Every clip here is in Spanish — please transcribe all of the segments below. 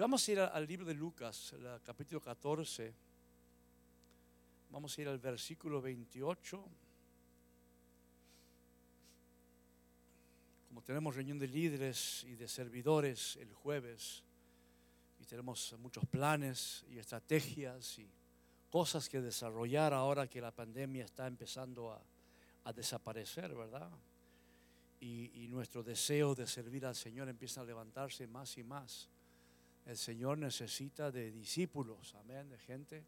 Vamos a ir al libro de Lucas, el capítulo 14. Vamos a ir al versículo 28. Como tenemos reunión de líderes y de servidores el jueves, y tenemos muchos planes y estrategias y cosas que desarrollar ahora que la pandemia está empezando a, desaparecer, ¿verdad? Y, nuestro deseo de servir al Señor empieza a levantarse más y más. El Señor necesita de discípulos, amén, de gente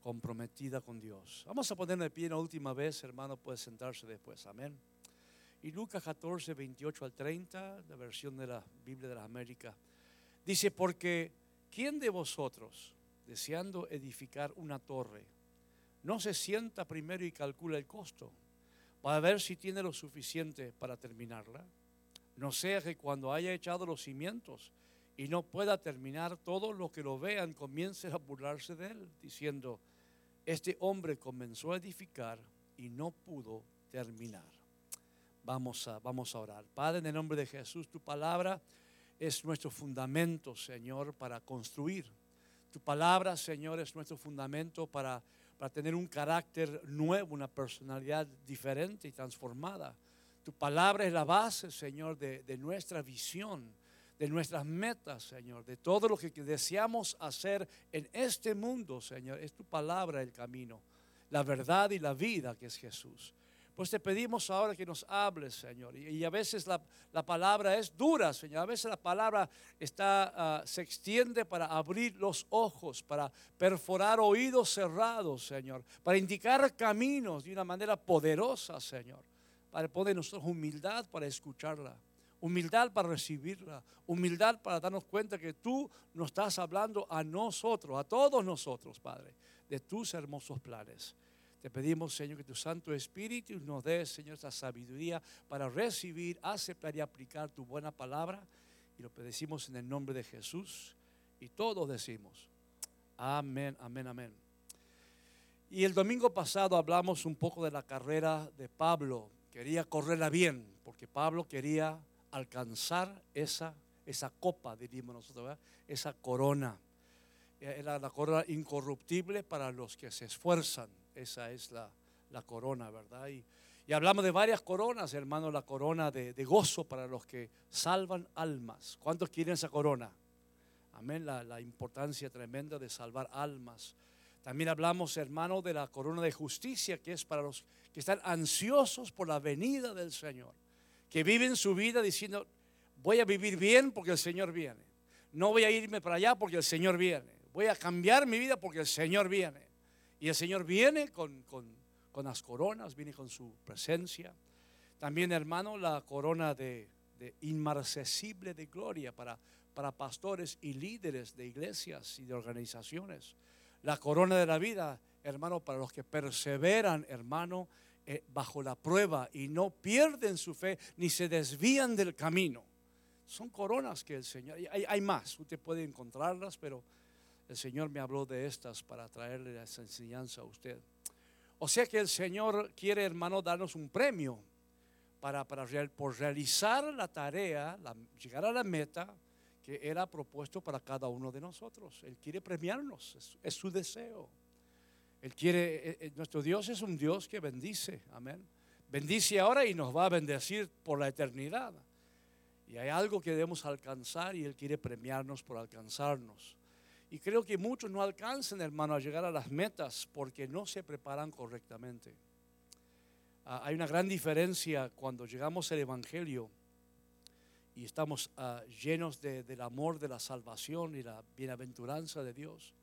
comprometida con Dios. Vamos a ponernos de pie una última vez, hermano, puede sentarse después, amén. Y Lucas 14, 28 al 30, la versión de la Biblia de las Américas, dice, porque ¿quién de vosotros, deseando edificar una torre, no se sienta primero y calcula el costo para ver si tiene lo suficiente para terminarla? No sea que cuando haya echado los cimientos y no pueda terminar, todos los que lo vean comiencen a burlarse de él, diciendo, este hombre comenzó a edificar y no pudo terminar. Vamos a, vamos a orar. Padre, en el nombre de Jesús, tu palabra es nuestro fundamento, Señor, para construir. Tu palabra, Señor, es nuestro fundamento para, para tener un carácter nuevo, una personalidad diferente y transformada. Tu palabra es la base, Señor, de, de nuestra visión de nuestras metas, Señor, de todo lo que deseamos hacer en este mundo, Señor. Es tu palabra el camino, la verdad y la vida que es Jesús. Pues te pedimos ahora que nos hables, Señor. Y, a veces la, palabra es dura, Señor. A veces la palabra está, ah, se extiende para abrir los ojos, para perforar oídos cerrados, Señor. Para indicar caminos de una manera poderosa, Señor. Para poner nosotros humildad para escucharla humildad para recibirla, humildad para darnos cuenta que tú nos estás hablando a nosotros, a todos nosotros, Padre, de tus hermosos planes. Te pedimos, Señor, que tu Santo Espíritu nos dé, Señor, esa sabiduría para recibir, aceptar y aplicar tu buena palabra. Y lo pedimos en el nombre de Jesús. Y todos decimos, amén, amén, amén. Y el domingo pasado hablamos un poco de la carrera de Pablo. Quería correrla bien, porque Pablo quería alcanzar esa, esa copa, diríamos nosotros, esa corona. Eh, era la corona incorruptible para los que se esfuerzan. Esa es la, corona, ¿verdad? Y, hablamos de varias coronas, hermano, la corona de, gozo para los que salvan almas. ¿Cuántos quieren esa corona? Amén, la, la importancia tremenda de salvar almas. También hablamos, hermano, de la corona de justicia, que es para los que están ansiosos por la venida del Señor que viven su vida diciendo, voy a vivir bien porque el Señor viene. No voy a irme para allá porque el Señor viene. Voy a cambiar mi vida porque el Señor viene. Y el Señor viene con, las coronas, viene con su presencia. También, hermano, la corona de, inmarcesible de gloria para, para pastores y líderes de iglesias y de organizaciones. La corona de la vida, hermano, para los que perseveran, hermano, bajo la prueba y no pierden su fe ni se desvían del camino. Son coronas que el Señor, hay, hay más, usted puede encontrarlas, pero el Señor me habló de estas para traerle esa enseñanza a usted. O sea que el Señor quiere, hermano, darnos un premio para, para por realizar la tarea, llegar a la meta que era propuesto para cada uno de nosotros. Él quiere premiarnos, es su deseo. Él quiere, eh, eh, nuestro Dios es un Dios que bendice, amén. Bendice ahora y nos va a bendecir por la eternidad. Y hay algo que debemos alcanzar y Él quiere premiarnos por alcanzarnos. Y creo que muchos no alcanzan, hermano, a llegar a las metas porque no se preparan correctamente. Ah, hay una gran diferencia cuando llegamos al Evangelio y estamos ah, llenos del amor de la salvación y la bienaventuranza de Dios.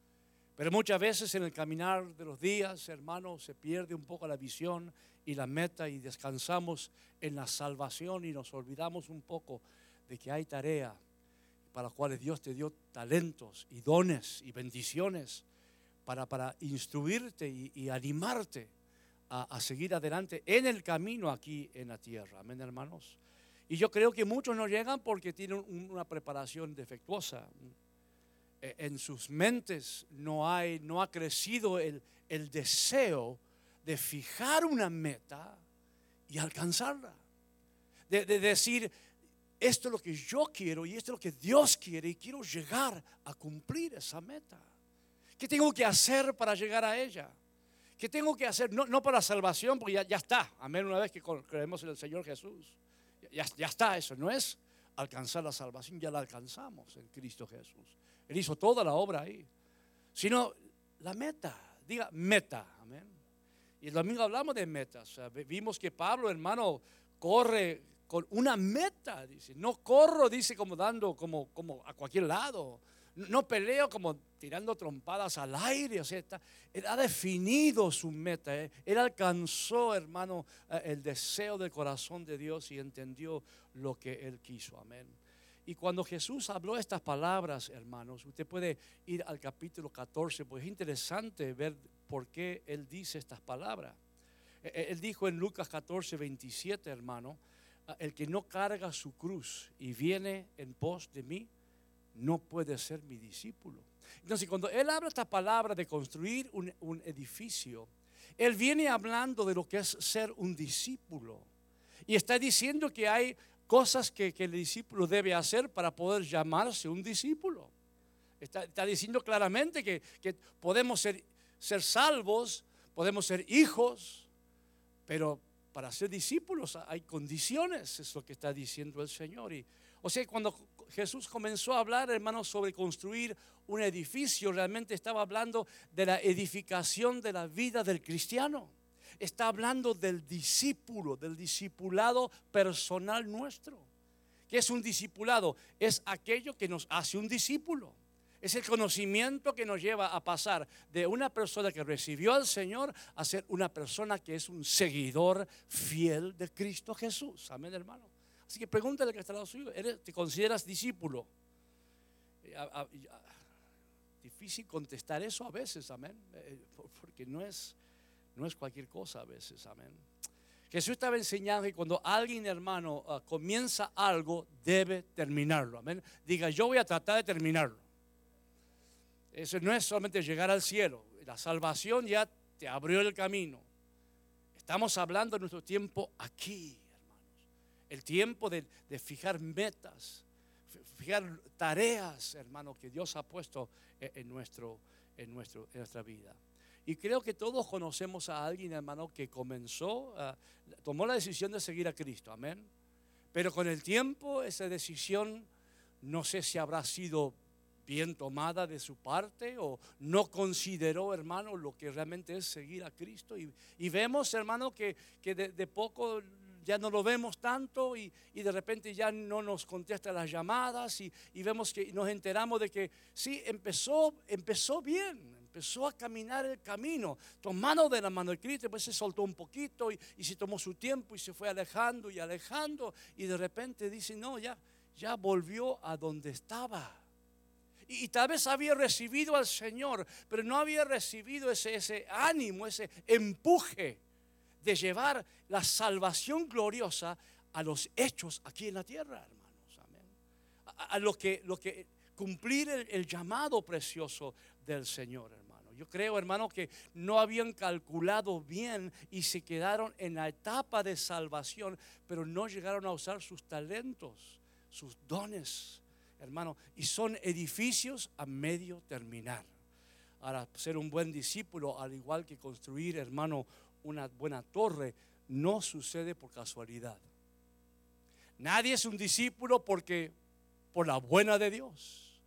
Pero muchas veces en el caminar de los días, hermano, se pierde un poco la visión y la meta y descansamos en la salvación y nos olvidamos un poco de que hay tarea para las cuales Dios te dio talentos y dones y bendiciones para, para instruirte y, animarte a, a, seguir adelante en el camino aquí en la tierra. Amén, hermanos. Y yo creo que muchos no llegan porque tienen una preparación defectuosa, en sus mentes no, hay, no ha crecido el, deseo de fijar una meta y alcanzarla. De, decir, esto es lo que yo quiero y esto es lo que Dios quiere y quiero llegar a cumplir esa meta. ¿Qué tengo que hacer para llegar a ella? ¿Qué tengo que hacer? No, no para salvación, porque ya, ya está. Amén, una vez que creemos en el Señor Jesús. Ya, ya está eso, no es alcanzar la salvación, ya la alcanzamos en Cristo Jesús. Él hizo toda la obra ahí. Sino la meta, diga meta, amén. Y el domingo hablamos de metas. vimos que Pablo, hermano, corre con una meta, dice. No corro, dice, como dando, como, como a cualquier lado. No peleo como tirando trompadas al aire. O sea, él ha definido su meta. ¿eh? Él alcanzó, hermano, eh, el deseo del corazón de Dios y entendió lo que él quiso. Amén. Y cuando Jesús habló estas palabras, hermanos, usted puede ir al capítulo 14, pues es interesante ver por qué él dice estas palabras. E, e, él dijo en Lucas 14, 27, hermano, el que no carga su cruz y viene en pos de mí, no puede ser mi discípulo. Entonces, cuando él habla esta palabra de construir un, edificio, él viene hablando de lo que es ser un discípulo. Y está diciendo que hay cosas que, el discípulo debe hacer para poder llamarse un discípulo. Está, diciendo claramente que, podemos ser, ser salvos, podemos ser hijos, pero para ser discípulos hay condiciones, es lo que está diciendo el Señor. Y, o sea, cuando Jesús comenzó a hablar, hermanos, sobre construir un edificio, realmente estaba hablando de la edificación de la vida del cristiano. Está hablando del discípulo, del discipulado personal nuestro. ¿Qué es un discipulado? Es aquello que nos hace un discípulo. Es el conocimiento que nos lleva a pasar de una persona que recibió al Señor a ser una persona que es un seguidor fiel de Cristo Jesús. Amén, hermano. Así que pregúntale que está al lado suyo, ¿te consideras discípulo? Difícil contestar eso a veces, amén. Eh, porque no es, no es cualquier cosa a veces, amén. Jesús estaba enseñando que cuando alguien, hermano, ah, comienza algo, debe terminarlo. Amén. Diga, yo voy a tratar de terminarlo. Eso no es solamente llegar al cielo. La salvación ya te abrió el camino. Estamos hablando de nuestro tiempo aquí el tiempo de, fijar metas, fijar tareas, hermano, que Dios ha puesto en, nuestro, en, nuestro, en nuestra vida. Y creo que todos conocemos a alguien, hermano, que comenzó, tomó la decisión de seguir a Cristo, amén. Pero con el tiempo esa decisión, no sé si habrá sido bien tomada de su parte o no consideró, hermano, lo que realmente es seguir a Cristo. Y, vemos, hermano, que, que de, poco ya no lo vemos tanto y, de repente ya no nos contesta las llamadas y, vemos que nos enteramos de que sí, empezó, empezó bien, empezó a caminar el camino, tomando de la mano de Cristo, después se soltó un poquito y, se tomó su tiempo y se fue alejando y alejando y de repente dice, no, ya, ya volvió a donde estaba. Y, tal vez había recibido al Señor, pero no había recibido ese, ese ánimo, ese empuje de llevar la salvación gloriosa a los hechos aquí en la tierra, hermanos. Amén. A, lo, que, lo que cumplir el, llamado precioso del Señor. Yo creo, hermano, que no habían calculado bien y se quedaron en la etapa de salvación, pero no llegaron a usar sus talentos, sus dones, hermano. Y son edificios a medio terminar. Ahora, ser un buen discípulo, al igual que construir, hermano, una buena torre no sucede por casualidad. Nadie es un discípulo porque por la buena de Dios.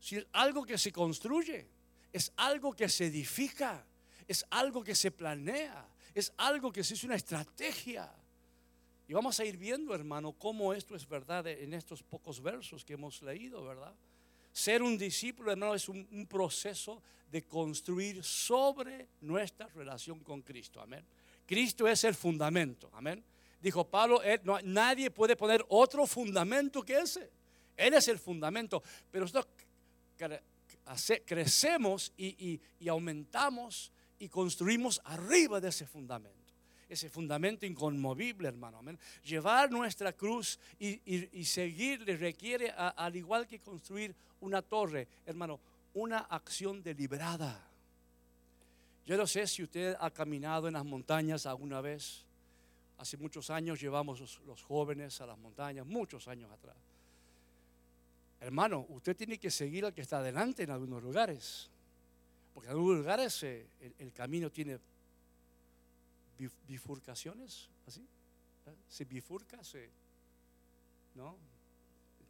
Si es algo que se construye, es algo que se edifica, es algo que se planea, es algo que se hace una estrategia. Y vamos a ir viendo, hermano, cómo esto es verdad en estos pocos versos que hemos leído, ¿verdad? Ser un discípulo, hermano, es un, proceso de construir sobre nuestra relación con Cristo. Amén. Cristo es el fundamento. Amén. Dijo Pablo, nadie puede poner otro fundamento que ese. Él es el fundamento. Pero nosotros crecemos y aumentamos y construimos arriba de ese fundamento ese fundamento inconmovible, hermano. Llevar nuestra cruz y, seguirle requiere, al igual que construir una torre, hermano, una acción deliberada. Yo no sé si usted ha caminado en las montañas alguna vez Hace muchos años llevamos los jóvenes a las montañas, muchos años atrás. Hermano, usted tiene que seguir al que está adelante en algunos lugares. Porque en algunos lugares eh, el, camino tiene bif- bifurcaciones, así. ¿eh? Se bifurca, se. ¿No?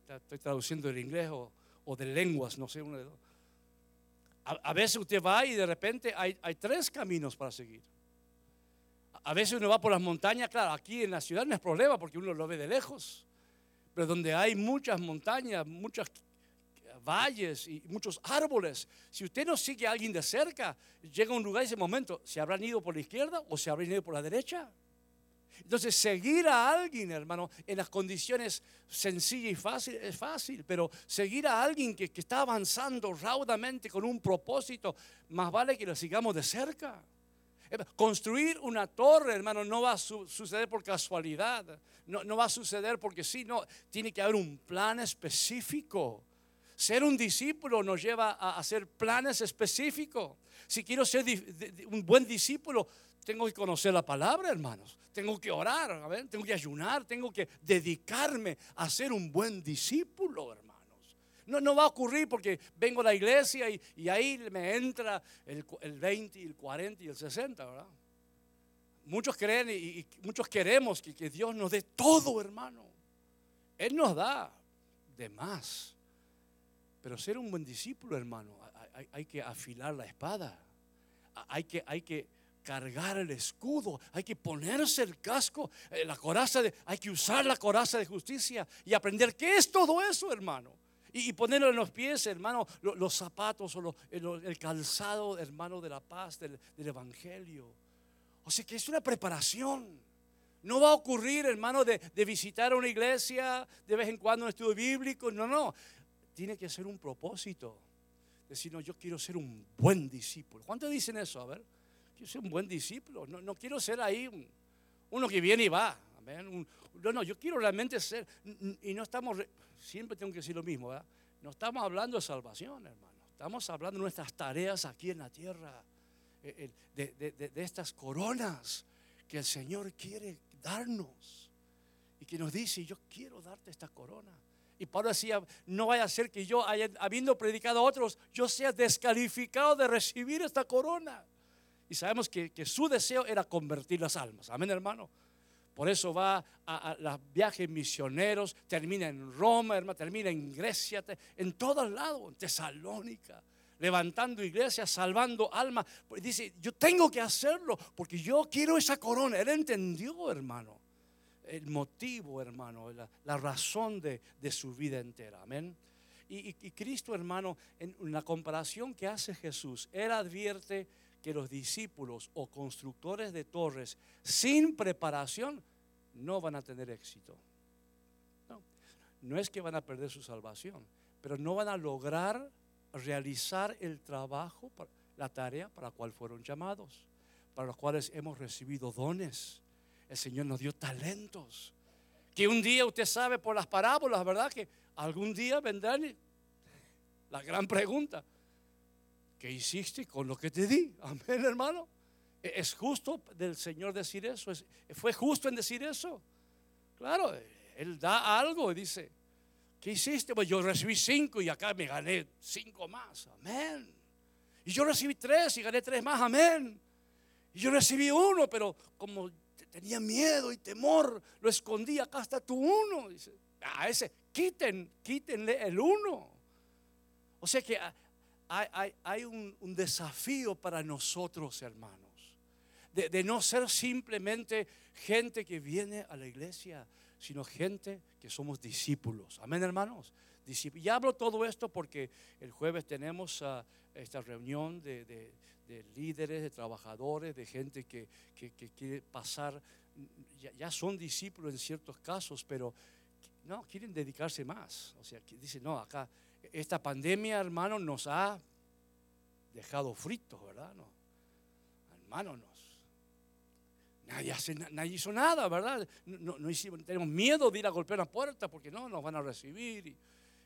Está- Estoy traduciendo del inglés o, de lenguas, no sé, uno de dos. A, veces usted va y de repente hay, tres caminos para seguir. A veces uno va por las montañas, claro, aquí en la ciudad no es problema porque uno lo ve de lejos. Pero donde hay muchas montañas, muchos valles y muchos árboles, si usted no sigue a alguien de cerca, llega a un lugar y ese momento, ¿se habrán ido por la izquierda o se habrán ido por la derecha? Entonces, seguir a alguien, hermano, en las condiciones sencillas y fáciles es fácil, pero seguir a alguien que, está avanzando raudamente con un propósito, más vale que lo sigamos de cerca. Construir una torre, hermano, no va a su- suceder por casualidad, no, no va a suceder porque sí, no, tiene que haber un plan específico. Ser un discípulo nos lleva a hacer planes específicos. Si quiero ser un buen discípulo, tengo que conocer la palabra, hermanos. Tengo que orar, ver, tengo que ayunar, tengo que dedicarme a ser un buen discípulo, hermanos. No, no va a ocurrir porque vengo a la iglesia y, ahí me entra el, el 20, el 40 y el 60, ¿verdad? Muchos creen y, muchos queremos que, Dios nos dé todo, hermano. Él nos da de más. Pero ser un buen discípulo, hermano, hay, que afilar la espada. Hay que, hay que cargar el escudo, hay que ponerse el casco, eh, la coraza de, hay que usar la coraza de justicia y aprender qué es todo eso, hermano. Y, y ponerlo en los pies, hermano, lo- los, zapatos o lo- el, calzado, hermano, de la paz, del evangelio. O sea que es una preparación. No va a ocurrir, hermano, de, visitar una iglesia de vez en cuando un estudio bíblico. No, no. Tiene que ser un propósito. Decir, no, yo quiero ser un buen discípulo. ¿Cuántos dicen eso? A ver, quiero ser un buen discípulo. No, no quiero ser ahí un- uno que viene y va. No, no, yo quiero realmente ser. Y no estamos, re- siempre tengo que decir lo mismo, ¿verdad? No estamos hablando de salvación, hermano. Estamos hablando de nuestras tareas aquí en la tierra. De, de- de- estas coronas que el Señor quiere darnos. Y que nos dice, yo quiero darte esta corona. Y Pablo decía, no vaya a ser que yo, habiendo predicado a otros, yo sea descalificado de recibir esta corona. Y sabemos que, que su deseo era convertir las almas. Amén, hermano. Por eso va a, a los viajes misioneros, termina en Roma, hermano, termina en Grecia, en todos lados, en Tesalónica, levantando iglesias, salvando almas. Pues dice, yo tengo que hacerlo porque yo quiero esa corona. Él entendió, hermano el motivo, hermano, la, razón de, de su vida entera. Amén. Y, y- y Cristo, hermano, en la comparación que hace Jesús, Él advierte que los discípulos o constructores de torres sin preparación no van a tener éxito. No, no es que van a perder su salvación, pero no van a lograr realizar el trabajo, la tarea para la cual fueron llamados, para los cuales hemos recibido dones. El Señor nos dio talentos. Que un día usted sabe por las parábolas, ¿verdad? Que algún día vendrán la gran pregunta. ¿Qué hiciste con lo que te di? Amén, hermano. ¿E- ¿Es justo del Señor decir eso? ¿Es- ¿Fue justo en decir eso? Claro, Él da algo y dice, ¿qué hiciste? Pues yo recibí cinco y acá me gané cinco más. Amén. Y yo recibí tres y gané tres más. Amén. Y yo recibí uno, pero como te- tenía miedo y temor, lo escondí. Acá está tu uno. Dice, a ese, quiten, quítenle el uno. O sea que ah, hay, un, desafío para nosotros, hermanos, de no ser simplemente gente que viene a la iglesia, sino gente que somos discípulos. Amén, hermanos. Discípulos. Y hablo todo esto porque el jueves tenemos ah, esta reunión de, de- de líderes, de trabajadores, de gente que, quiere pasar, ya, son discípulos en ciertos casos, pero no, quieren dedicarse más. O sea, dicen, no, acá, esta pandemia, hermano, nos ha dejado fritos, ¿verdad? No, hermano, nos, nadie, hace, na- nadie hizo nada, ¿verdad? No, no- hicimos, tenemos miedo de ir a golpear la puerta porque no, nos van a recibir.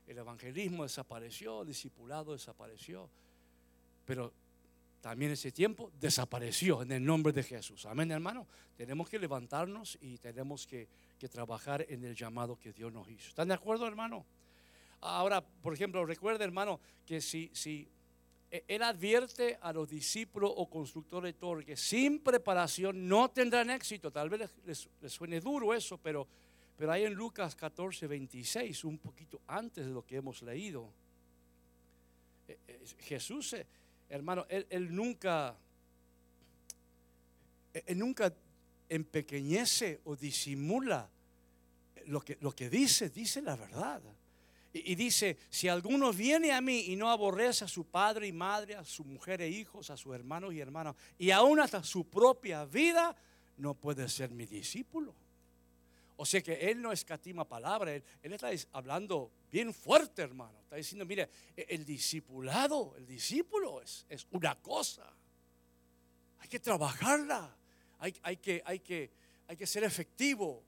El evangelismo desapareció, el discipulado desapareció. Pero también ese tiempo desapareció en el nombre de Jesús. Amén, hermano. Tenemos que levantarnos y tenemos que, trabajar en el llamado que Dios nos hizo. ¿Están de acuerdo, hermano? Ahora, por ejemplo, recuerda, hermano, que si, si él advierte a los discípulos o constructores de torre que sin preparación no tendrán éxito. Tal vez les, suene duro eso, pero, pero hay en Lucas 14, 26, un poquito antes de lo que hemos leído. E, e, Jesús hermano, él, nunca, él nunca empequeñece o disimula lo que, lo que dice, dice la verdad. Y, dice, si alguno viene a mí y no aborrece a su padre y madre, a su mujer e hijos, a sus hermanos y hermanas, y aún hasta su propia vida, no puede ser mi discípulo. O sea que él no escatima palabra, él, está hablando bien fuerte, hermano. Está diciendo, mire, e, el discipulado, el discípulo es, es una cosa. Hay que trabajarla, hay, hay, que, hay, que, hay que ser efectivo,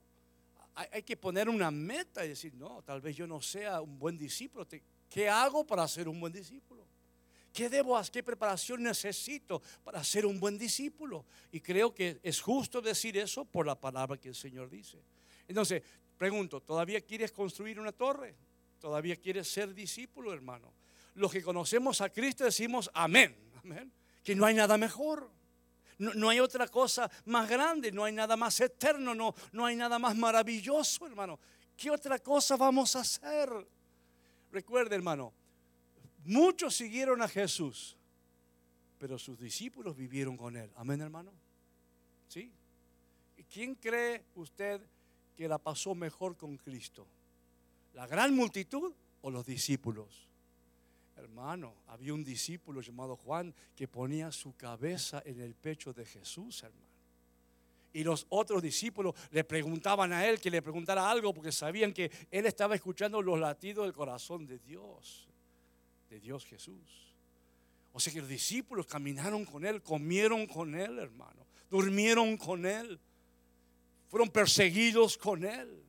hay, hay, que poner una meta y decir, no, tal vez yo no sea un buen discípulo. ¿Qué hago para ser un buen discípulo? ¿Qué debo hacer? ¿Qué preparación necesito para ser un buen discípulo? Y creo que es justo decir eso por la palabra que el Señor dice. Entonces, pregunto, ¿todavía quieres construir una torre? ¿Todavía quieres ser discípulo, hermano? Los que conocemos a Cristo decimos amén, amén, que no hay nada mejor. No, hay otra cosa más grande, no hay nada más eterno, no, no hay nada más maravilloso, hermano. ¿Qué otra cosa vamos a hacer? Recuerde, hermano, muchos siguieron a Jesús, pero sus discípulos vivieron con él. Amén, hermano. ¿Sí? ¿Y quién cree usted que la pasó mejor con Cristo? ¿La gran multitud o los discípulos? Hermano, había un discípulo llamado Juan que ponía su cabeza en el pecho de Jesús, hermano. Y los otros discípulos le preguntaban a él que le preguntara algo porque sabían que él estaba escuchando los latidos del corazón de Dios, de Dios Jesús. O sea que los discípulos caminaron con él, comieron con él, hermano, durmieron con él fueron perseguidos con Él,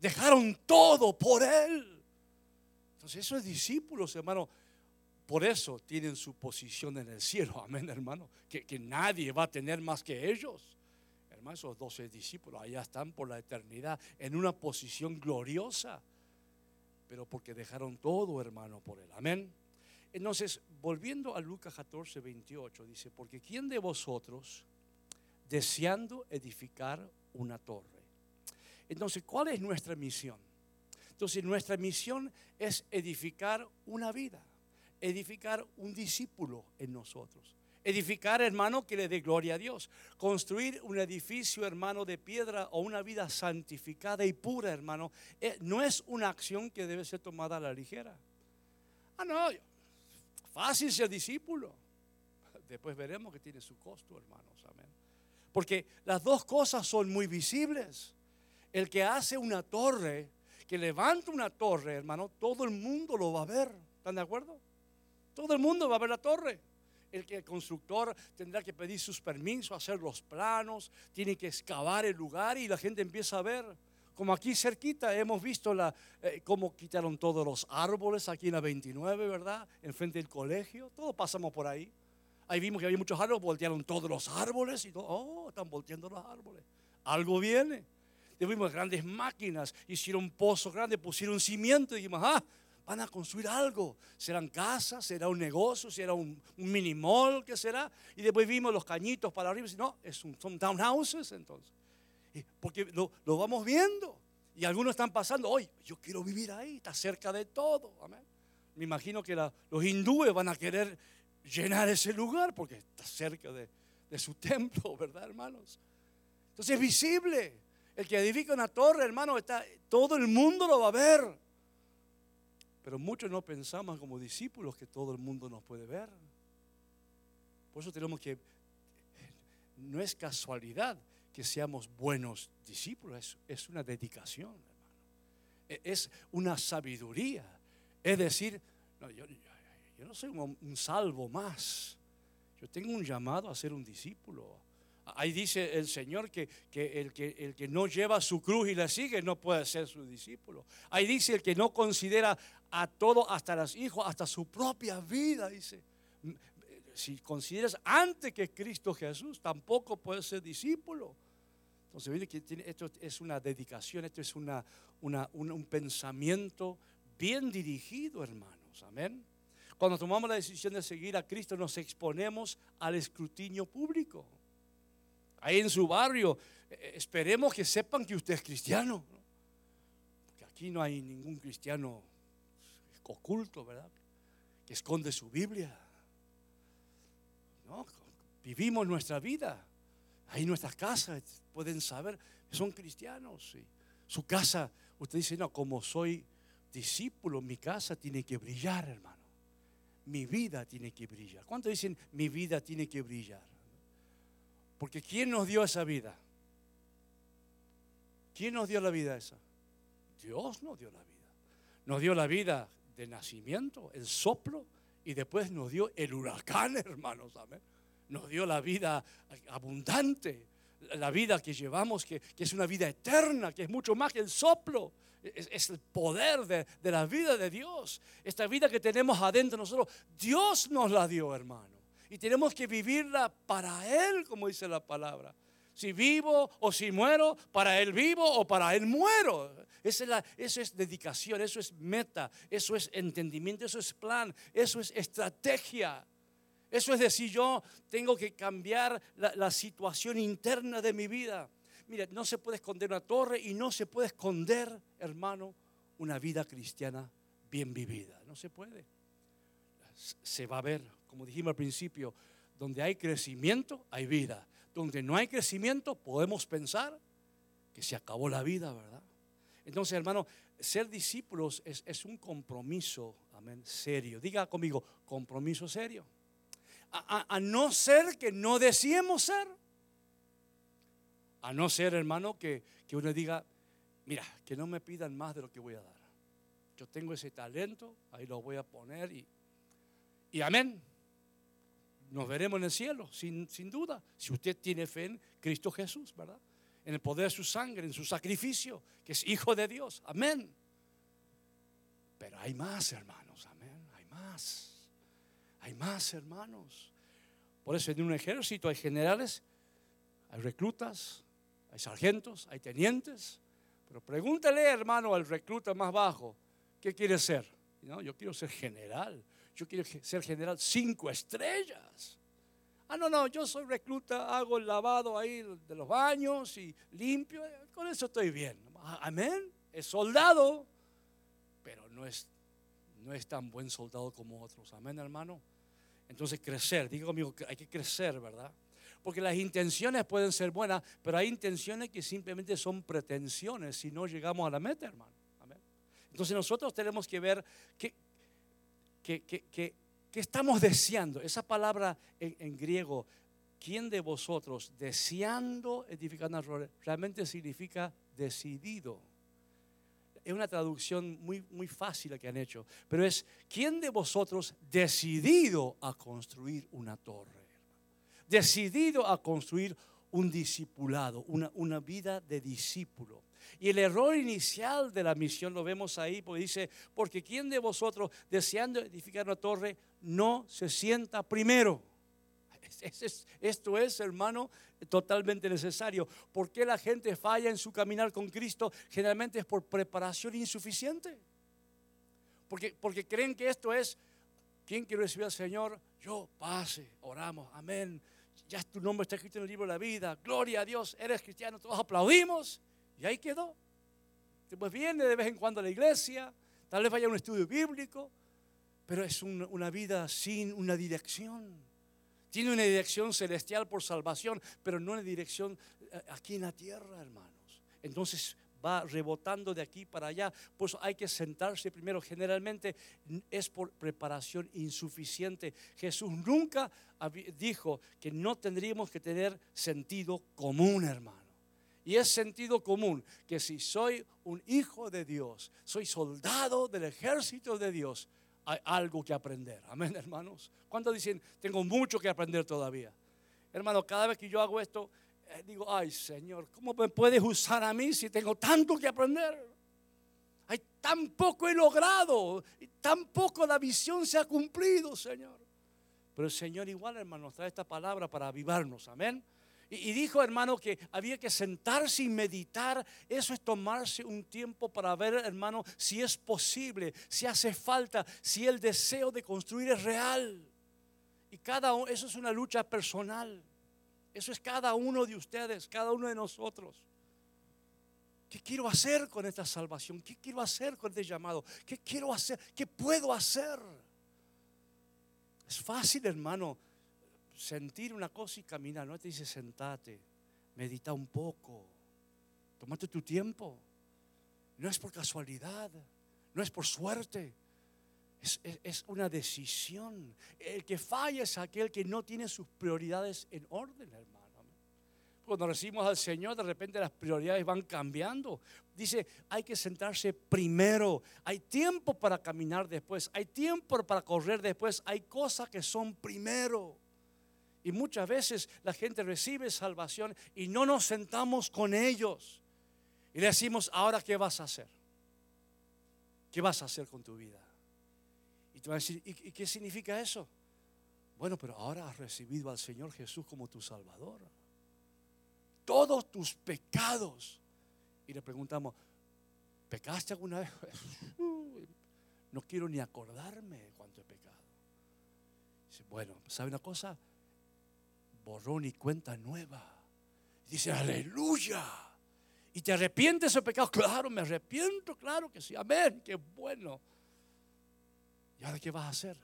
dejaron todo por Él. Entonces esos discípulos, hermano, por eso tienen su posición en el cielo, amén, hermano, que, nadie va a tener más que ellos. Hermano, esos doce discípulos allá están por la eternidad en una posición gloriosa, pero porque dejaron todo, hermano, por Él, amén. Entonces, volviendo a Lucas 14, 28, dice, porque ¿quién de vosotros, deseando edificar una torre. Entonces, ¿cuál es nuestra misión? Entonces, nuestra misión es edificar una vida, edificar un discípulo en nosotros. Edificar, hermano, que le dé gloria a Dios. Construir un edificio, hermano, de piedra o una vida santificada y pura, hermano, eh, no es una acción que debe ser tomada a la ligera. Ah, no, fácil ser discípulo. Después veremos que tiene su costo, hermanos. Amén. Porque las dos cosas son muy visibles. El que hace una torre, que levanta una torre, hermano, todo el mundo lo va a ver. ¿Están de acuerdo? Todo el mundo va a ver la torre. El que el constructor tendrá que pedir sus permisos, hacer los planos, tiene que excavar el lugar y la gente empieza a ver. Como aquí cerquita hemos visto la, eh, cómo quitaron todos los árboles aquí en la 29, ¿verdad? Enfrente del colegio. Todos pasamos por ahí. Ahí vimos que había muchos árboles, voltearon todos los árboles y todo, oh, están volteando los árboles. Algo viene. Vimos grandes máquinas, hicieron pozos grandes, pusieron cimiento y dijimos, ah, van a construir algo. Serán casas, será un negocio, será un, mini mall, ¿qué será? Y después vimos los cañitos para arriba y no, es un, son townhouses entonces. Porque lo, vamos viendo. Y algunos están pasando, hoy yo quiero vivir ahí, está cerca de todo. Amén. Me imagino que los hindúes van a querer llenar ese lugar porque está cerca de, su templo, ¿verdad, hermanos? Entonces es visible. El que edifica una torre, hermano, está, todo el mundo lo va a ver. Pero muchos no pensamos como discípulos que todo el mundo nos puede ver. Por eso tenemos que, no es casualidad que seamos buenos discípulos, es, una dedicación, hermano. E, es una sabiduría. Es decir, yo no soy un, salvo más. Yo tengo un llamado a ser un discípulo. Ahí dice el Señor que, el que, no lleva su cruz y la sigue no puede ser su discípulo. Ahí dice el que no considera a todo, hasta los hijos, hasta su propia vida, dice. si consideras antes que Cristo Jesús, tampoco puedes ser discípulo. Entonces, que esto es una dedicación, esto es una, un pensamiento bien dirigido, hermanos. Amén. Cuando tomamos la decisión de seguir a Cristo, nos exponemos al escrutinio público. Ahí en su barrio, eh, esperemos que sepan que usted es cristiano. Porque aquí no hay ningún cristiano oculto, ¿verdad? Que esconde su Biblia. No, vivimos nuestra vida. Ahí nuestras casas pueden saber, son cristianos. Su casa, usted dice, no, como soy discípulo, mi casa tiene que brillar, hermano. Mi vida tiene que brillar. ¿Cuántos dicen mi vida tiene que brillar? Porque ¿quién nos dio esa vida? ¿Quién nos dio la vida esa? Dios nos dio la vida. Nos dio la vida de nacimiento, el soplo, y después nos dio el huracán, hermanos. Amén. Nos dio la vida abundante, la vida que llevamos, que, es una vida eterna, que es mucho más que el soplo. Es, el poder de, de, la vida de Dios. Esta vida que tenemos adentro nosotros, Dios nos la dio, hermano. Y tenemos que vivirla para Él, como dice la palabra. Si vivo o si muero, para Él vivo o para Él muero. es la, eso es dedicación, eso es meta, eso es entendimiento, eso es plan, eso es estrategia. Eso es decir, yo tengo que cambiar la, situación interna de mi vida. Mira, no se puede esconder una torre y no se puede esconder, hermano, una vida cristiana bien vivida. No se puede. Se va a ver, como dijimos al principio, donde hay crecimiento, hay vida. Donde no hay crecimiento, podemos pensar que se acabó la vida, ¿verdad? Entonces, hermano, ser discípulos es, es un compromiso, amén, serio. Diga conmigo, compromiso serio a, no ser que no deseemos ser. A no ser, hermano, que, que uno diga, mira, que no me pidan más de lo que voy a dar. Yo tengo ese talento, ahí lo voy a poner y, y amén. Nos veremos en el cielo, sin, sin duda. Si usted tiene fe en Cristo Jesús, ¿verdad? En el poder de su sangre, en su sacrificio, que es hijo de Dios. Amén. Pero hay más, hermanos, amén. Hay más. Hay más hermanos. Por eso en un ejército hay generales, hay reclutas, hay sargentos, hay tenientes. Pero pregúntale, hermano, al recluta más bajo, ¿qué quiere ser? No, yo quiero ser general. Yo quiero ser general cinco estrellas. Ah, no, no, yo soy recluta, hago el lavado ahí de los baños y limpio. Con eso estoy bien. Amén. Es soldado, pero no es, no es tan buen soldado como otros. Amén, hermano. Entonces crecer, digo conmigo, hay que crecer, ¿verdad? Porque las intenciones pueden ser buenas, pero hay intenciones que simplemente son pretensiones si no llegamos a la meta, hermano. Entonces nosotros tenemos que ver qué, qué, estamos deseando. Esa palabra en, griego, ¿quién de vosotros deseando edificar una realmente significa decidido? es una traducción muy, muy fácil la que han hecho, pero es, ¿quién de vosotros decidido a construir una torre? Decidido a construir un discipulado, una, una vida de discípulo. Y el error inicial de la misión lo vemos ahí, porque dice, porque ¿quién de vosotros deseando edificar una torre no se sienta primero? Esto es, hermano, totalmente necesario. ¿Por qué la gente falla en su caminar con Cristo? Generalmente es por preparación insuficiente. Porque, porque creen que esto es, ¿quién quiere recibir al Señor? Yo, pase, oramos, amén. Ya tu nombre está escrito en el libro de la vida. Gloria a Dios, eres cristiano, todos aplaudimos. Y ahí quedó. Después viene de vez en cuando a la iglesia, tal vez vaya a un estudio bíblico, pero es una vida sin una dirección tiene una dirección celestial por salvación, pero no una dirección eh, aquí en la tierra, hermanos. Entonces va rebotando de aquí para allá. Por eso hay que sentarse primero. Generalmente es por preparación insuficiente. Jesús nunca dijo que no tendríamos que tener sentido común, hermano. Y es sentido común que si soy un hijo de Dios, soy soldado del ejército de Dios, hay algo que aprender. Amén, hermanos. ¿Cuántos dicen, tengo mucho que aprender todavía? Hermano, cada vez que yo hago esto, eh, digo, ay Señor, ¿cómo me puedes usar a mí si tengo tanto que aprender? Hay tan poco he logrado, y tan poco la visión se ha cumplido, Señor. Pero el Señor igual, hermano, trae esta palabra para avivarnos. Amén. Y, dijo, hermano, que había que sentarse y meditar. Eso es tomarse un tiempo para ver, hermano, si es posible, si hace falta, si el deseo de construir es real. Y cada uno, eso es una lucha personal. Eso es cada uno de ustedes, cada uno de nosotros. ¿Qué quiero hacer con esta salvación? ¿Qué quiero hacer con este llamado? ¿Qué quiero hacer? ¿Qué puedo hacer? Es fácil, hermano, sentir una cosa y caminar. No te dice sentate, medita un poco, tómate tu tiempo. No es por casualidad, no es por suerte. Es, una decisión. El que falla es aquel que no tiene sus prioridades en orden, hermano. Cuando recibimos al Señor, de repente las prioridades van cambiando. Dice, hay que sentarse primero. Hay tiempo para caminar después. Hay tiempo para correr después. Hay cosas que son primero. Y muchas veces la gente recibe salvación y no nos sentamos con ellos. Y le decimos, ahora, ¿qué vas a hacer? ¿Qué vas a hacer con tu vida? Y tú vas a decir, ¿y, qué significa eso? Bueno, pero ahora has recibido al Señor Jesús como tu Salvador. Todos tus pecados. Y le preguntamos, ¿pecaste alguna vez? no quiero ni acordarme cuánto he pecado. Bueno, ¿sabe una cosa? Borrón y cuenta nueva. Dice, aleluya. ¿Y te arrepientes de ese pecado? Claro, me arrepiento, claro que sí. Amén, qué bueno. ¿Y ahora qué vas a hacer?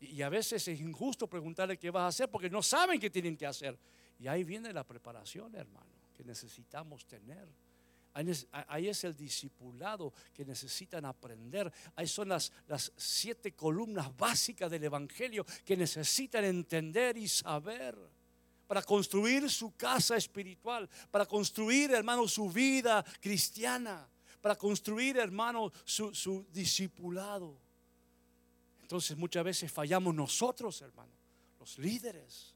Y a veces es injusto preguntarle qué vas a hacer porque no saben qué tienen que hacer. Y ahí viene la preparación, hermano, que necesitamos tener. Ahí es el discipulado que necesitan aprender. Ahí son las, siete columnas básicas del Evangelio que necesitan entender y saber para construir su casa espiritual, para construir, hermano, su vida cristiana, para construir, hermano, su, discipulado. Entonces muchas veces fallamos nosotros, hermano, los líderes,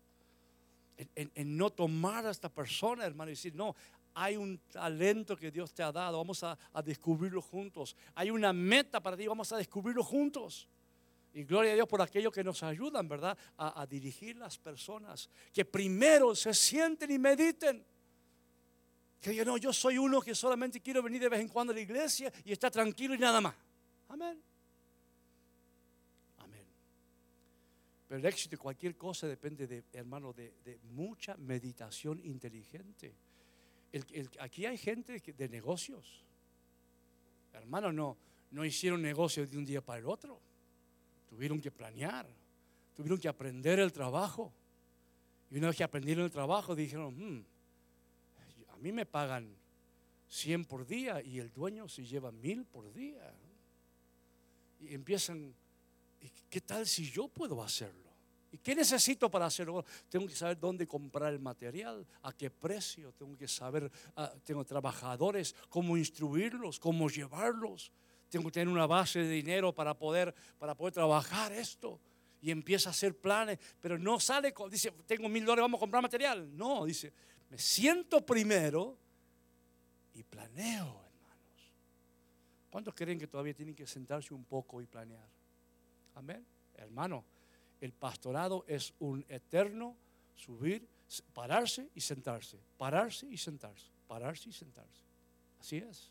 en, en, no tomar a esta persona, hermano, y decir, no, hay un talento que Dios te ha dado, vamos a, descubrirlo juntos. Hay una meta para ti, vamos a descubrirlo juntos. Y gloria a Dios por aquellos que nos ayudan, ¿verdad? A, a, dirigir las personas. Que primero se sienten y mediten. Que digan, no, yo soy uno que solamente quiero venir de vez en cuando a la iglesia y estar tranquilo y nada más. Amén. Amén. Pero el éxito de cualquier cosa depende, de, hermano, de mucha meditación inteligente aquí hay gente de negocios. Hermanos, no, no hicieron negocios de un día para el otro. Tuvieron que planear, tuvieron que aprender el trabajo. Y una vez que aprendieron el trabajo, dijeron, hmm, a mí me pagan 100 por día y el dueño se lleva mil por día. Y empiezan, ¿qué tal si yo puedo hacerlo? ¿Y qué necesito para hacerlo? Tengo que saber dónde comprar el material, a qué precio, tengo que saber, ah, tengo trabajadores, cómo instruirlos, cómo llevarlos. Tengo que tener una base de dinero para poder, para poder trabajar esto. Y empieza a hacer planes, pero no sale, dice, tengo mil dólares, vamos a comprar material. No, dice, me siento primero y planeo, hermanos. ¿Cuántos creen que todavía tienen que sentarse un poco y planear? Amén. Hermano, el pastorado es un eterno subir, pararse y sentarse, pararse y sentarse, pararse y sentarse. Así es.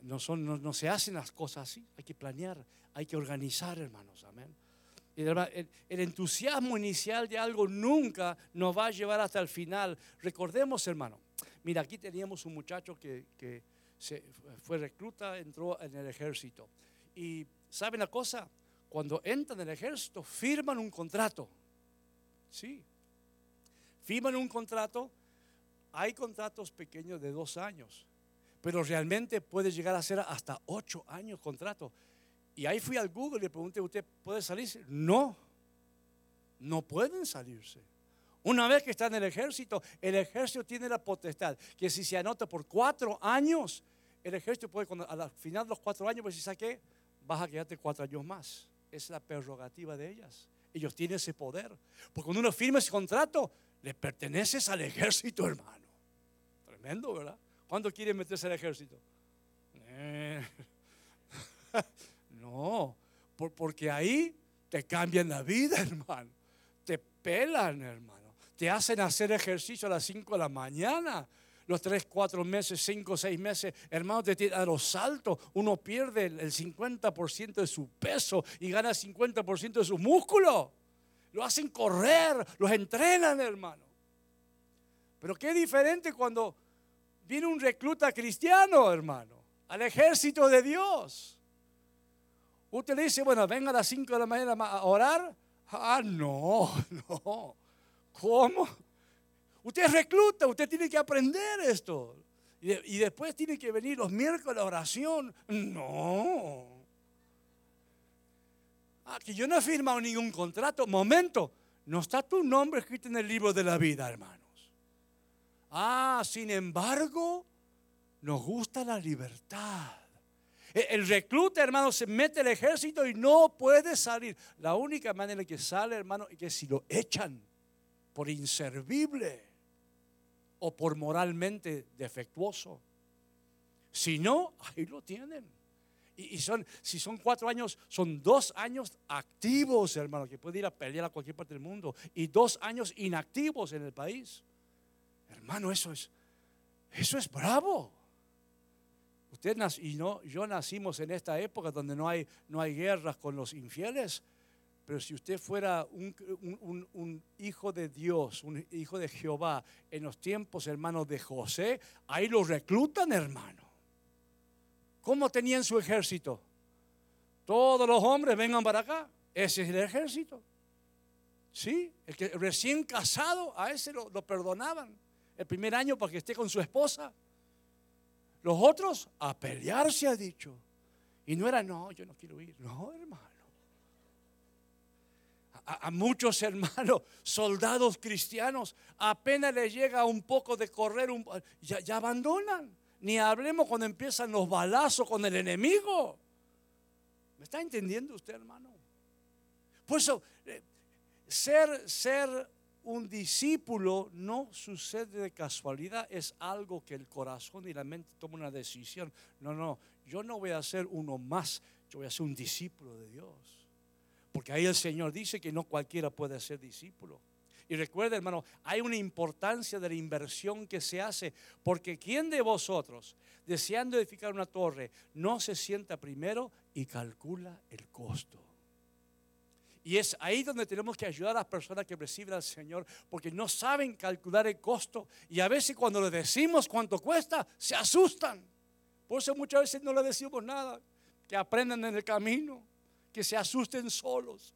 No, son, no, se hacen las cosas así, hay que planear, hay que organizar, hermanos, amén. El, entusiasmo inicial de algo nunca nos va a llevar hasta el final. Recordemos, hermano, mira, aquí teníamos un muchacho que, que se, fue recluta, entró en el ejército. Y ¿saben la cosa? Cuando entran en el ejército, firman un contrato. Sí. Firman un contrato. Hay contratos pequeños de dos años, pero realmente puede llegar a ser hasta ocho años contrato. Y ahí fui al Google y le pregunté, ¿usted puede salirse? No, no pueden salirse. Una vez que está en el ejército, el ejército tiene la potestad que si se anota por cuatro años, el ejército puede, al final de los cuatro años, pues si saqué, vas a quedarte cuatro años más es la prerrogativa de ellas. Ellos tienen ese poder. Porque cuando uno firma ese contrato, le perteneces al ejército, hermano. Tremendo, ¿verdad? ¿Cuándo quiere meterse al ejército? Eh. no, porque ahí te cambian la vida, hermano. Te pelan, hermano. Te hacen hacer ejercicio a las 5 de la mañana. Los 3, 4 meses, 5, 6 meses, hermano, a los saltos. Uno pierde el 50% de su peso y gana el 50% de su músculo. Lo hacen correr, los entrenan, hermano. Pero qué diferente cuando viene un recluta cristiano, hermano, al ejército de Dios. Usted le dice, bueno, venga a las 5 de la mañana a orar. Ah, no, no. ¿Cómo? Usted es recluta, usted tiene que aprender esto. Y, después tiene que venir los miércoles a oración. No. Ah, que yo no he firmado ningún contrato. Momento, no está tu nombre escrito en el libro de la vida, hermanos. Ah, sin embargo, nos gusta la libertad. E, el recluta, hermano, se mete al ejército y no puede salir. La única manera que sale, hermano, es que si lo echan por inservible o por moralmente defectuoso. Si no, ahí lo tienen. Y, son, si son cuatro años, son dos años activos, hermano, que puede ir a pelear a cualquier parte del mundo. Y dos años inactivos en el país. Hermano, eso es, eso es bravo. Usted y no, yo nacimos en esta época donde no hay, no hay guerras con los infieles. Pero si usted fuera un, hijo de Dios, un hijo de Jehová, en los tiempos, hermanos, de José, ahí lo reclutan, hermano. ¿Cómo tenían su ejército? Todos los hombres vengan para acá. Ese es el ejército. Sí, el que recién casado, a ese lo, perdonaban. El primer año para que esté con su esposa. Los otros, a pelear se ha dicho. Y no era, no, yo no quiero ir. No, hermano. A, muchos hermanos, soldados cristianos, apenas les llega un poco de correr, ya abandonan. Ni hablemos cuando empiezan los balazos con el enemigo. ¿Me está entendiendo usted, hermano? Por eso, eh, ser, ser un discípulo no sucede de casualidad, es algo que el corazón y la mente toman una decisión. No, no, yo no voy a ser uno más, yo voy a ser un discípulo de Dios. Porque ahí el Señor dice que no cualquiera puede ser discípulo. Y recuerda, hermano, hay una importancia de la inversión que se hace, porque ¿quién de vosotros, deseando edificar una torre, no se sienta primero y calcula el costo? Y es ahí donde tenemos que ayudar a las personas que reciben al Señor, porque no saben calcular el costo. Y a veces cuando le decimos cuánto cuesta, se asustan. Por eso muchas veces no le decimos nada. Que aprendan en el camino, que se asusten solos.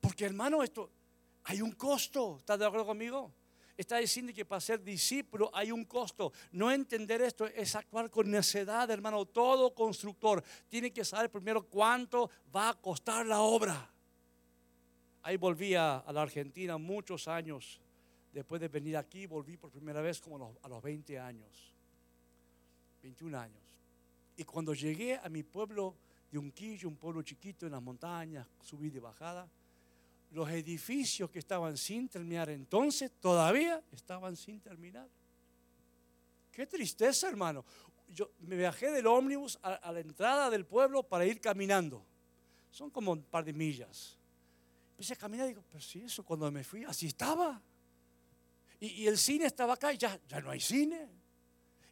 Porque hermano, esto, hay un costo. ¿Estás de acuerdo conmigo? Está diciendo que para ser discípulo hay un costo. No entender esto es actuar con necedad, hermano. Todo constructor tiene que saber primero cuánto va a costar la obra. Ahí volví a, la Argentina muchos años. Después de venir aquí, volví por primera vez como a los 20 años. 21 años. Y cuando llegué a mi pueblo de Unquillo, un pueblo chiquito en las montañas, subí de bajada, los edificios que estaban sin terminar entonces todavía estaban sin terminar. Qué tristeza, hermano. Yo me viajé del ómnibus a, la entrada del pueblo para ir caminando. Son como un par de millas. Empecé a caminar y digo, pero si eso cuando me fui, así estaba. Y, el cine estaba acá y ya, ya no hay cine.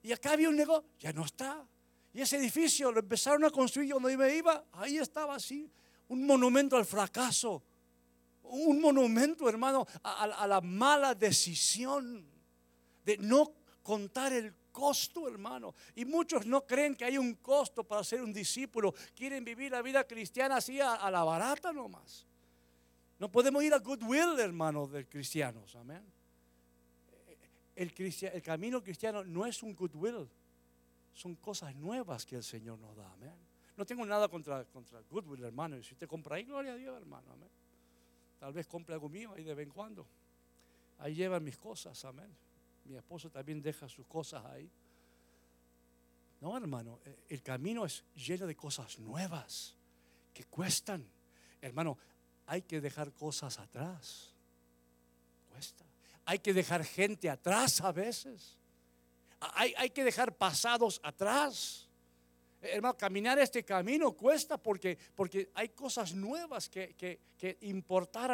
Y acá había un negocio, ya no está. Y ese edificio lo empezaron a construir donde me iba, ahí estaba así, un monumento al fracaso un monumento, hermano, a, la mala decisión de no contar el costo, hermano. Y muchos no creen que hay un costo para ser un discípulo. Quieren vivir la vida cristiana así a, la barata nomás. No podemos ir a goodwill, hermano, de cristianos. Amén. El, el camino cristiano no es un goodwill. Son cosas nuevas que el Señor nos da. Amén. No tengo nada contra, contra goodwill, hermano. Si usted compra ahí, gloria a Dios, hermano. Amén. Tal vez compre algo mío ahí de vez en cuando. Ahí llevan mis cosas, amén. Mi esposo también deja sus cosas ahí. No, hermano, eh, el camino es lleno de cosas nuevas que cuestan. Hermano, hay que dejar cosas atrás. Cuesta. Hay que dejar gente atrás a veces. Hay, que dejar pasados atrás. Hermano, caminar este camino cuesta porque, porque hay cosas nuevas que, que,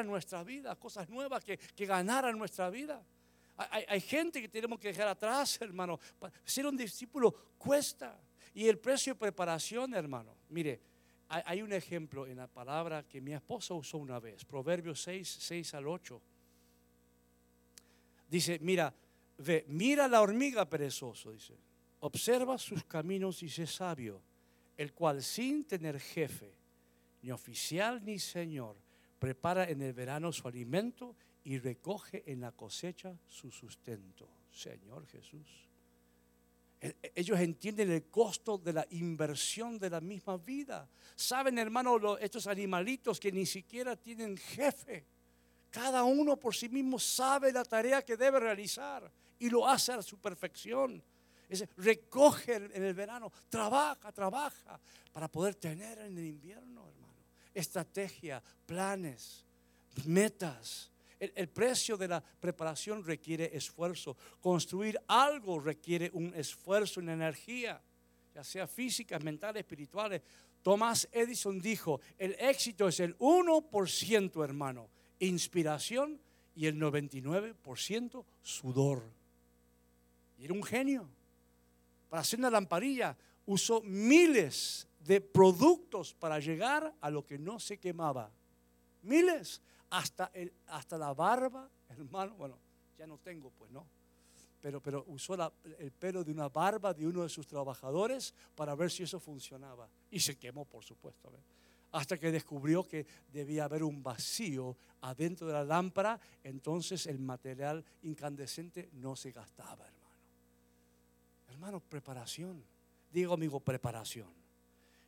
nuestra vida, cosas nuevas que, que ganar nuestra vida. Hay, hay, gente que tenemos que dejar atrás, hermano. Ser un discípulo cuesta. Y el precio de preparación, hermano. Mire, hay, hay un ejemplo en la palabra que mi esposa usó una vez, Proverbios 6, 6 al 8. Dice, mira, ve, mira la hormiga perezoso, dice Observa sus caminos y sé sabio, el cual sin tener jefe, ni oficial ni señor, prepara en el verano su alimento y recoge en la cosecha su sustento. Señor Jesús. E, e, ellos entienden el costo de la inversión de la misma vida. Saben, hermano, estos animalitos que ni siquiera tienen jefe. Cada uno por sí mismo sabe la tarea que debe realizar y lo hace a su perfección recoge en el verano, trabaja, trabaja para poder tener en el invierno, hermano. Estrategia, planes, metas. El, precio de la preparación requiere esfuerzo. Construir algo requiere un esfuerzo, una energía, ya sea física, mental, espiritual. Tomás Edison dijo, el éxito es el 1%, hermano, inspiración y el 99% sudor. Era un genio para hacer una lamparilla, usó miles de productos para llegar a lo que no se quemaba. Miles. Hasta, el, hasta la barba, hermano, bueno, ya no tengo, pues no. Pero, pero usó el pelo de una barba de uno de sus trabajadores para ver si eso funcionaba. Y se quemó, por supuesto. Hasta que descubrió que debía haber un vacío adentro de la lámpara, entonces el material incandescente no se gastaba, hermano. Hermano, preparación. Digo, amigo, preparación.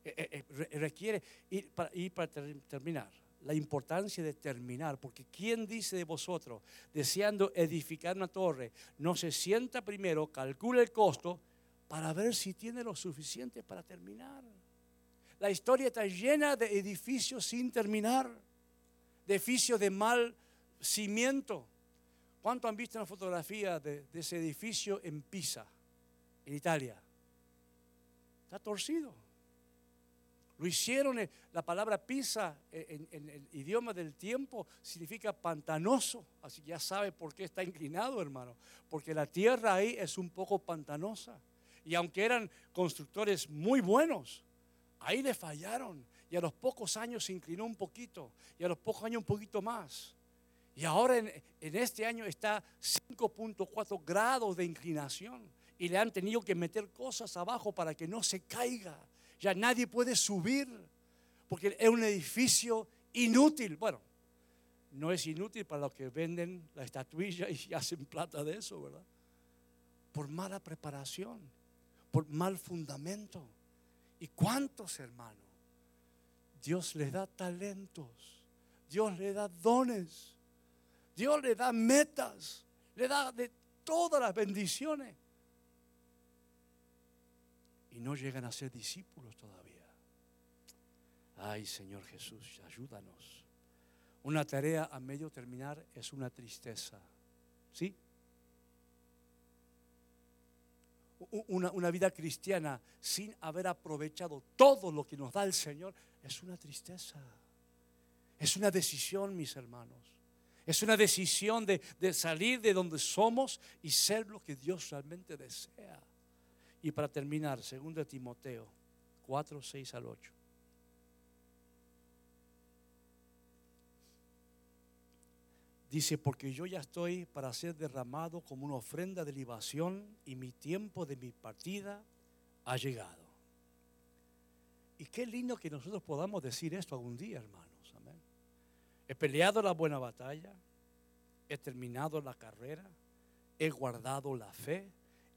Eh, eh, eh, requiere, y para, para terminar, la importancia de terminar, porque ¿quién dice de vosotros, deseando edificar una torre, no se sienta primero, calcula el costo para ver si tiene lo suficiente para terminar? La historia está llena de edificios sin terminar, de edificios de mal cimiento. ¿Cuánto han visto una fotografía de ese edificio en Pisa? En Italia. Está torcido. Lo hicieron, la palabra pisa en, el idioma del tiempo significa pantanoso. Así que ya sabe por qué está inclinado, hermano. Porque la tierra ahí es un poco pantanosa. Y aunque eran constructores muy buenos, ahí le fallaron. Y a los pocos años se inclinó un poquito. Y a los pocos años un poquito más. Y ahora en, en este año está 5.4 grados de inclinación y le han tenido que meter cosas abajo para que no se caiga. Ya nadie puede subir porque es un edificio inútil. Bueno, no es inútil para los que venden la estatuilla y hacen plata de eso, ¿verdad? Por mala preparación, por mal fundamento. ¿Y cuántos hermanos? Dios les da talentos, Dios le da dones, Dios le da metas, le da de todas las bendiciones y no llegan a ser discípulos todavía. Ay, Señor Jesús, ayúdanos. Una tarea a medio terminar es una tristeza. ¿Sí? Una, una, vida cristiana sin haber aprovechado todo lo que nos da el Señor es una tristeza. Es una decisión, mis hermanos. Es una decisión de, de salir de donde somos y ser lo que Dios realmente desea. Y para terminar, 2 Timoteo 4, 6 al 8. Dice, porque yo ya estoy para ser derramado como una ofrenda de libación y mi tiempo de mi partida ha llegado. Y qué lindo que nosotros podamos decir esto algún día, hermanos. Amén. He peleado la buena batalla, he terminado la carrera, he guardado la fe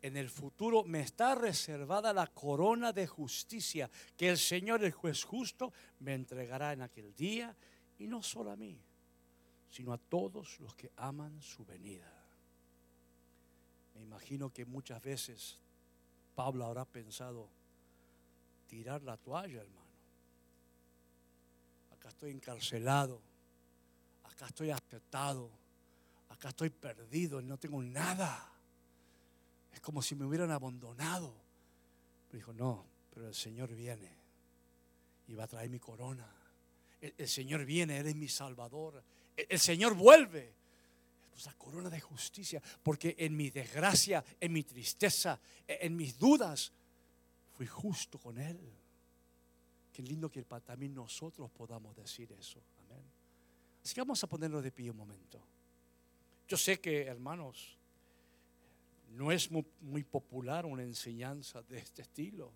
en el futuro me está reservada la corona de justicia que el Señor, el juez justo, me entregará en aquel día, y no solo a mí, sino a todos los que aman su venida. Me imagino que muchas veces Pablo habrá pensado tirar la toalla, hermano. Acá estoy encarcelado, acá estoy aceptado, acá estoy perdido, no tengo nada es como si me hubieran abandonado. Pero dijo, no, Pero el Señor viene y va a traer mi corona. El, Señor viene, Él es mi Salvador. El, Señor vuelve. Esa corona de justicia, porque en mi desgracia, en mi tristeza, en mis dudas, fui justo con Él. Qué lindo que también nosotros podamos decir eso. Amén. Así que vamos a ponerlo de pie un momento. Yo sé que, hermanos, no es muy, popular una enseñanza de este estilo,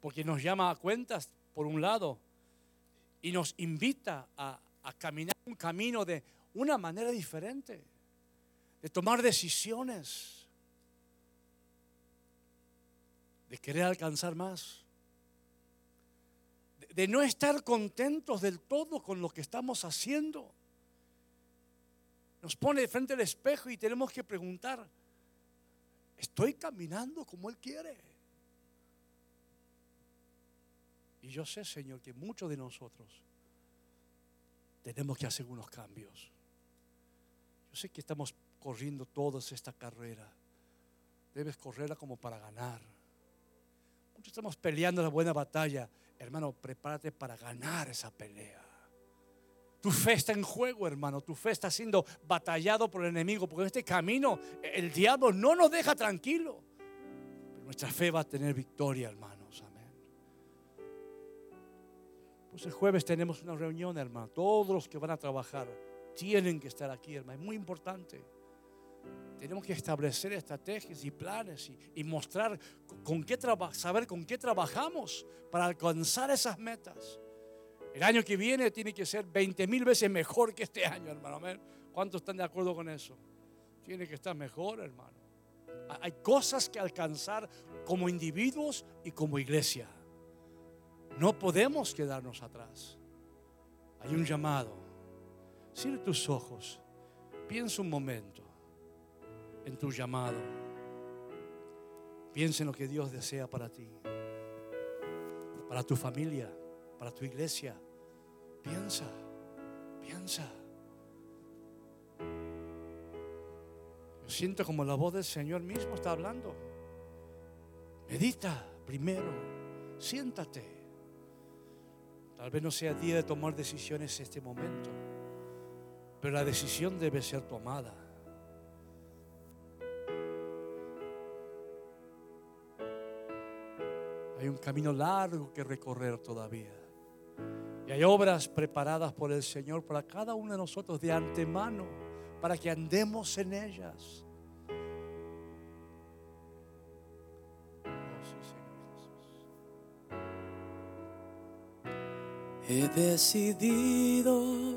porque nos llama a cuentas, por un lado, y nos invita a, caminar un camino de una manera diferente, de tomar decisiones, de querer alcanzar más, de no estar contentos del todo con lo que estamos haciendo. Nos pone de frente al espejo y tenemos que preguntar, ¿estoy caminando como Él quiere? Y yo sé, Señor, que muchos de nosotros tenemos que hacer unos cambios. Yo sé que estamos corriendo todos esta carrera. Debes correrla como para ganar. Muchos estamos peleando la buena batalla. Hermano, prepárate para ganar esa pelea. Tu fe está en juego, hermano. Tu fe está siendo batallado por el enemigo. Porque en este camino el diablo no nos deja tranquilo. Pero nuestra fe va a tener victoria, hermanos. Amén. Pues el jueves tenemos una reunión, hermano. Todos los que van a trabajar tienen que estar aquí, hermano. Es muy importante. Tenemos que establecer estrategias y planes y, mostrar con qué saber con qué trabajamos para alcanzar esas metas. El año que viene tiene que ser 20 mil veces mejor que este año, hermano. ¿Cuántos están de acuerdo con eso? Tiene que estar mejor, hermano. Hay cosas que alcanzar como individuos y como iglesia. No podemos quedarnos atrás. Hay un llamado. Cierra tus ojos. Piensa un momento en tu llamado. Piensa en lo que Dios desea para ti, para tu familia para tu iglesia. Piensa, piensa. Yo siento como la voz del Señor mismo está hablando. Medita primero, siéntate. Tal vez no sea día de tomar decisiones en este momento, pero la decisión debe ser tomada. Hay un camino largo que recorrer todavía. Y hay obras preparadas por el Señor para cada uno de nosotros de antemano, para que andemos en ellas. He decidido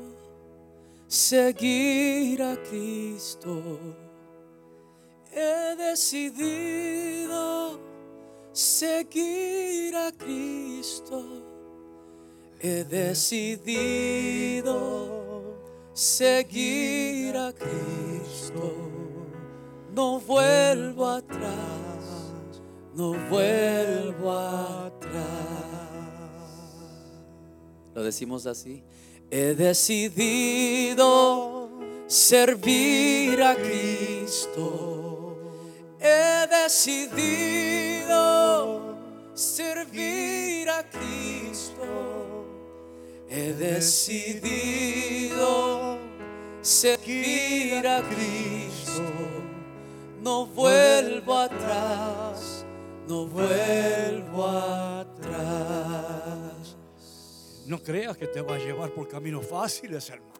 seguir a Cristo. He decidido seguir a Cristo he decidido seguir a Cristo. No vuelvo atrás, no vuelvo atrás. Lo decimos así. He decidido servir a Cristo. He decidido servir a Cristo He decidido seguir a Cristo. No vuelvo atrás, no vuelvo atrás. No creas que te va a llevar por caminos fáciles, hermano.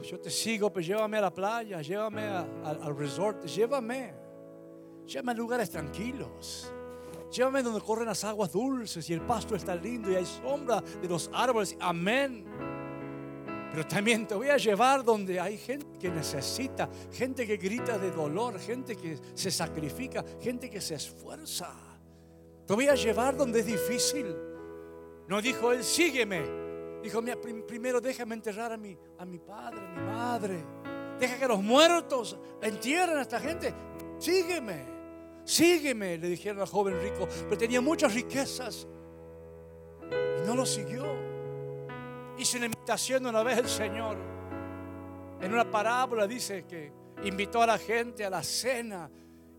Yo te sigo, pero llévame a la playa, llévame al resort, llévame. Llévame a lugares tranquilos. Llévame donde corren las aguas dulces y el pasto está lindo y hay sombra de los árboles. Amén. Pero también te voy a llevar donde hay gente que necesita, gente que grita de dolor, gente que se sacrifica, gente que se esfuerza. Te voy a llevar donde es difícil. No dijo él, sígueme. Dijo, primero déjame enterrar a mi, a mi padre, a mi madre. Deja que los muertos entierren a esta gente. Sígueme. Sígueme, le dijeron al joven rico, pero tenía muchas riquezas y no lo siguió. Hizo una invitación una vez el Señor. En una parábola dice que invitó a la gente a la cena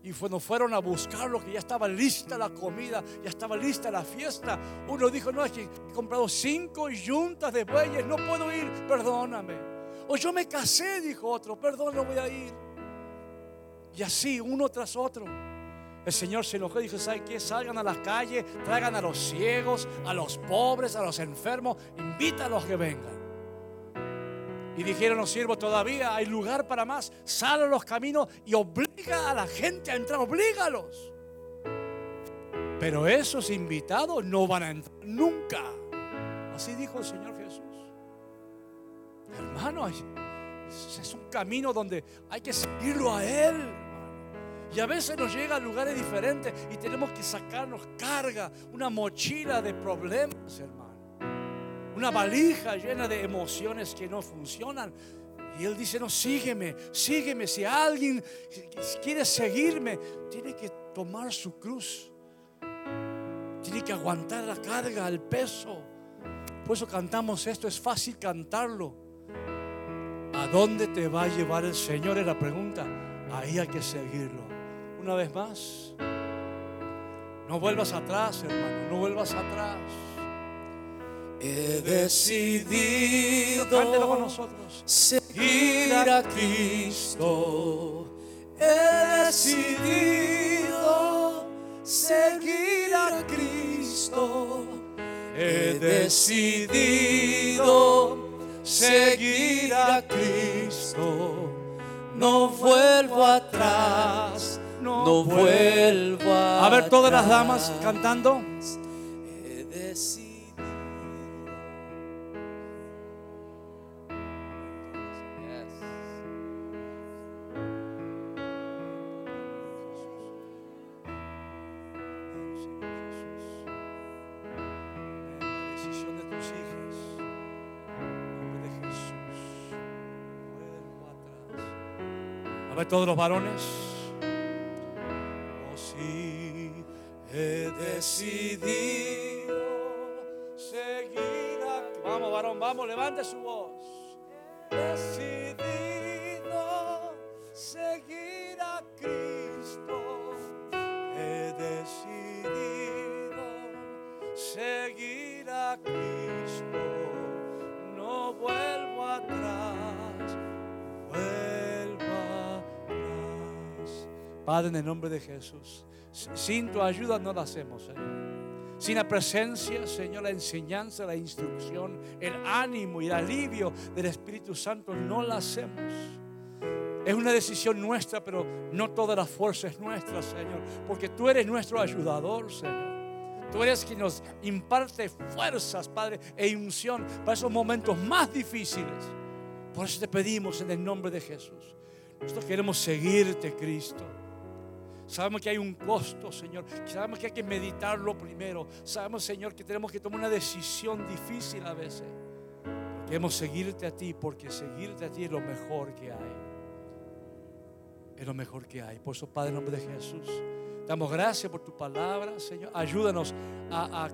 Y cuando fueron a buscarlo, que ya estaba lista la comida, ya estaba lista la fiesta, uno dijo, no, he comprado cinco yuntas de bueyes, no puedo ir, perdóname. O yo me casé, dijo otro, perdón, no voy a ir. Y así, uno tras otro. El Señor se enojó y dijo, ¿saben qué? Salgan a las calles, traigan a los ciegos, a los pobres, a los enfermos, invítalos que vengan. Y dijeron los siervos, todavía hay lugar para más. Sal a los caminos y obliga a la gente a entrar, oblígalos. Pero esos invitados no van a entrar nunca. Así dijo el Señor Jesús. Hermano, es un camino donde hay que seguirlo a Él. Y a veces nos llega a lugares diferentes y tenemos que sacarnos carga, una mochila de problemas, hermano. Una valija llena de emociones que no funcionan. Y Él dice, no, sígueme, sígueme. Si alguien quiere seguirme, tiene que tomar su cruz. Tiene que aguantar la carga, el peso. Por eso cantamos esto, es fácil cantarlo. ¿A dónde te va a llevar el Señor? Es la pregunta. Ahí hay que seguirlo una vez más. No vuelvas atrás, hermano, no vuelvas atrás. He decidido con nosotros. seguir a Cristo. He decidido seguir a Cristo. He decidido seguir a Cristo. No vuelvo atrás no, vuelvo a ver todas las damas cantando. He decidido. decisión decidido seguir a Vamos, varón, vamos, levante su voz. Decidido seguir a Cristo. He decidido seguir a Cristo. No vuelvo atrás. Vuelvo atrás. Padre, en el nombre de Jesús. Sin tu ayuda no lo hacemos, Señor. Sin la presencia, Señor, la enseñanza, la instrucción, el ánimo y el alivio del Espíritu Santo no la hacemos. Es una decisión nuestra, pero no toda la fuerza es nuestra, Señor. Porque tú eres nuestro ayudador, Señor. Tú eres quien nos imparte fuerzas, Padre, e unción para esos momentos más difíciles. Por eso te pedimos en el nombre de Jesús. Nosotros queremos seguirte, Cristo. Sabemos que hay un costo, Señor. Sabemos que hay que meditarlo primero. Sabemos, Señor, que tenemos que tomar una decisión difícil a veces. Queremos seguirte a ti porque seguirte a ti es lo mejor que hay. Es lo mejor que hay. Por eso, Padre, en nombre de Jesús, damos gracias por tu palabra, Señor. Ayúdanos a, a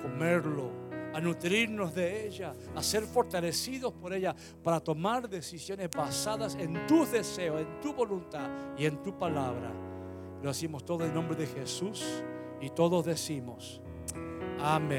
comerlo, a nutrirnos de ella, a ser fortalecidos por ella para tomar decisiones basadas en tus deseos, en tu voluntad y en tu palabra. Lo hacemos todo en nombre de Jesús y todos decimos, amén.